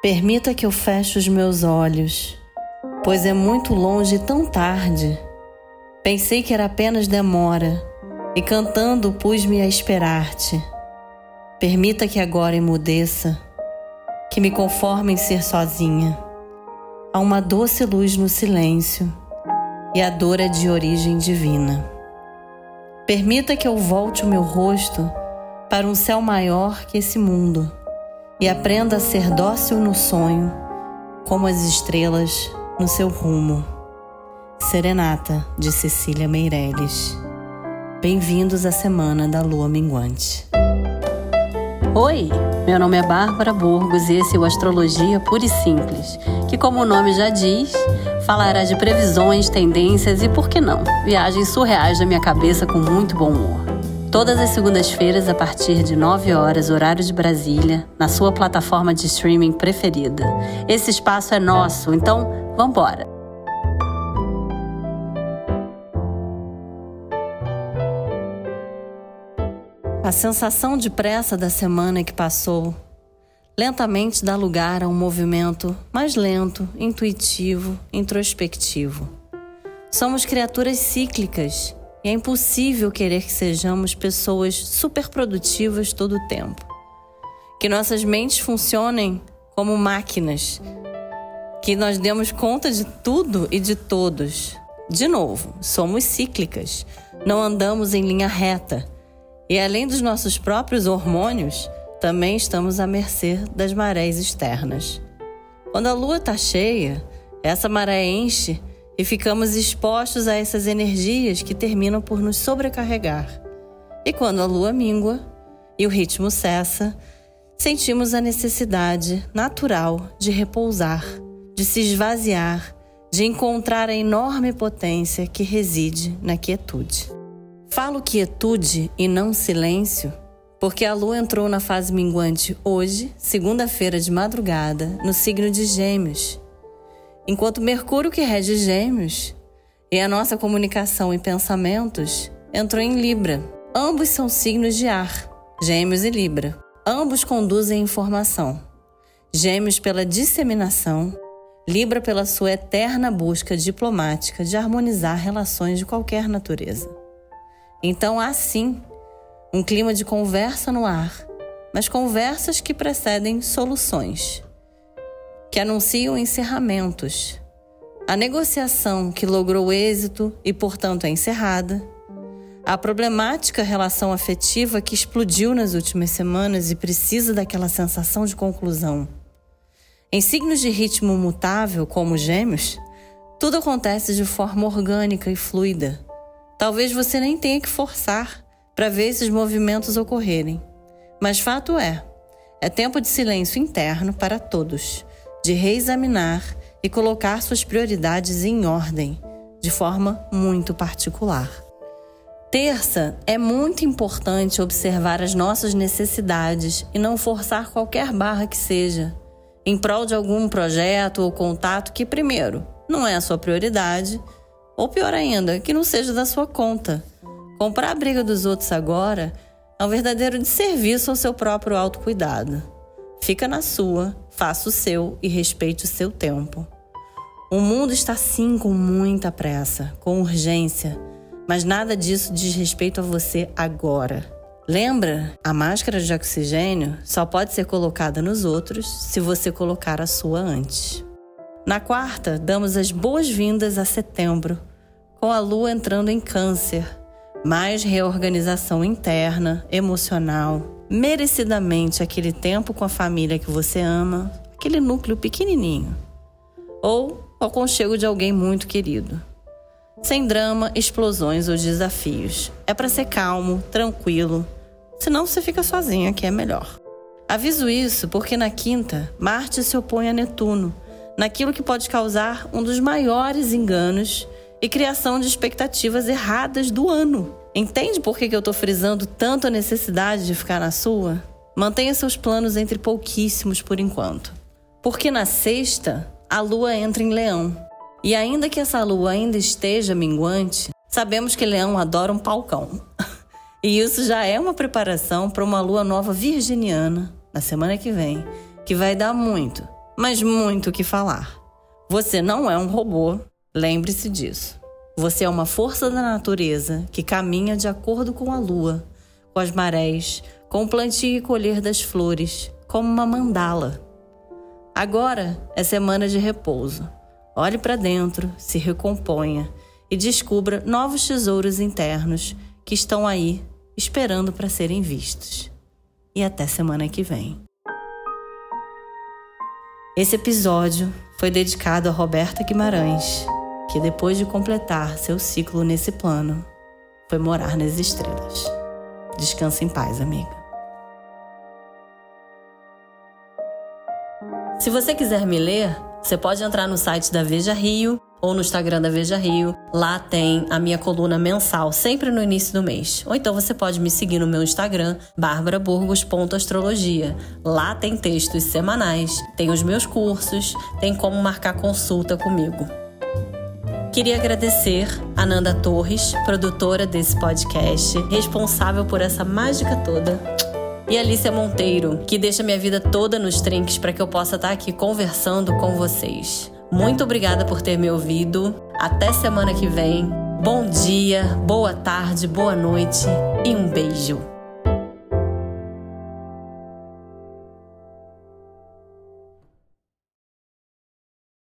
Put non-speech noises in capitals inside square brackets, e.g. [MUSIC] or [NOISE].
Permita que eu feche os meus olhos, pois é muito longe e tão tarde. Pensei que era apenas demora, e cantando pus-me a esperar-te. Permita que agora emudeça, que me conforme em ser sozinha. Há uma doce luz no silêncio, e a dor é de origem divina. Permita que eu volte o meu rosto para um céu maior que esse mundo e aprenda a ser dócil no sonho, como as estrelas no seu rumo. Serenata de Cecília Meirelles. Bem-vindos à Semana da Lua Minguante. Oi, meu nome é Bárbara Burgos e esse é o Astrologia Pura e Simples, que, como o nome já diz, falará de previsões, tendências e, por que não, viagens surreais da minha cabeça com muito bom humor. Todas as segundas-feiras, a partir de 9 horas, horário de Brasília, na sua plataforma de streaming preferida. Esse espaço é nosso, então vambora! A sensação de pressa da semana que passou lentamente dá lugar a um movimento mais lento, intuitivo, introspectivo. Somos criaturas cíclicas é impossível querer que sejamos pessoas superprodutivas todo o tempo. Que nossas mentes funcionem como máquinas. Que nós demos conta de tudo e de todos. De novo, somos cíclicas. Não andamos em linha reta. E além dos nossos próprios hormônios, também estamos à mercê das marés externas. Quando a lua está cheia, essa maré enche e ficamos expostos a essas energias que terminam por nos sobrecarregar. E quando a lua mingua e o ritmo cessa, sentimos a necessidade natural de repousar, de se esvaziar, de encontrar a enorme potência que reside na quietude. Falo quietude e não silêncio porque a lua entrou na fase minguante hoje, segunda-feira de madrugada, no signo de Gêmeos enquanto Mercúrio, que rege Gêmeos, e a nossa comunicação e pensamentos, entrou em Libra. Ambos são signos de ar, Gêmeos e Libra. Ambos conduzem informação. Gêmeos pela disseminação, Libra pela sua eterna busca diplomática de harmonizar relações de qualquer natureza. Então há sim um clima de conversa no ar, mas conversas que precedem soluções que anunciam encerramentos. A negociação que logrou êxito e, portanto, é encerrada. A problemática relação afetiva que explodiu nas últimas semanas e precisa daquela sensação de conclusão. Em signos de ritmo mutável, como Gêmeos, tudo acontece de forma orgânica e fluida. Talvez você nem tenha que forçar para ver esses movimentos ocorrerem. Mas fato é, é tempo de silêncio interno para todos de reexaminar e colocar suas prioridades em ordem, de forma muito particular. Terça, é muito importante observar as nossas necessidades e não forçar qualquer barra que seja, em prol de algum projeto ou contato que, primeiro, não é a sua prioridade, ou pior ainda, que não seja da sua conta. Comprar a briga dos outros agora é um verdadeiro desserviço ao seu próprio autocuidado. Fica na sua, faça o seu e respeite o seu tempo. O mundo está sim com muita pressa, com urgência, mas nada disso diz respeito a você agora. Lembra? A máscara de oxigênio só pode ser colocada nos outros se você colocar a sua antes. Na quarta, damos as boas-vindas a setembro, com a lua entrando em Câncer. Mais reorganização interna, emocional, merecidamente aquele tempo com a família que você ama, aquele núcleo pequenininho, ou o aconchego de alguém muito querido. Sem drama, explosões ou desafios. É para ser calmo, tranquilo, senão você fica sozinho, que é melhor. Aviso isso porque na quinta, Marte se opõe a Netuno, naquilo que pode causar um dos maiores enganos e criação de expectativas erradas do ano. Entende por que, eu estou frisando tanto a necessidade de ficar na sua? Mantenha seus planos entre pouquíssimos por enquanto. Porque na sexta, a lua entra em leão. E ainda que essa lua ainda esteja minguante, sabemos que leão adora um palcão. [LAUGHS] e isso já é uma preparação para uma lua nova virginiana, na semana que vem, que vai dar muito, mas muito o que falar. Você não é um robô, lembre-se disso. Você é uma força da natureza que caminha de acordo com a lua, com as marés, com o plantio e colher das flores, como uma mandala. Agora é semana de repouso. Olhe para dentro, se recomponha e descubra novos tesouros internos que estão aí esperando para serem vistos. E até semana que vem. Esse episódio foi dedicado a Roberta Guimarães, que depois de completar seu ciclo nesse plano, foi morar nas estrelas. Descansa em paz, amiga. Se você quiser me ler, você pode entrar no site da Veja Rio ou no Instagram da Veja Rio. Lá tem a minha coluna mensal, sempre no início do mês. Ou então você pode me seguir no meu Instagram, barbaraburgos.astrologia. Lá tem textos semanais, tem os meus cursos, tem como marcar consulta comigo. Queria agradecer a Nanda Torres, produtora desse podcast, responsável por essa mágica toda e Alicia Monteiro, que deixa minha vida toda nos trinques para que eu possa estar aqui conversando com vocês. Muito obrigada por ter me ouvido. Até semana que vem. Bom dia, boa tarde, boa noite e um beijo.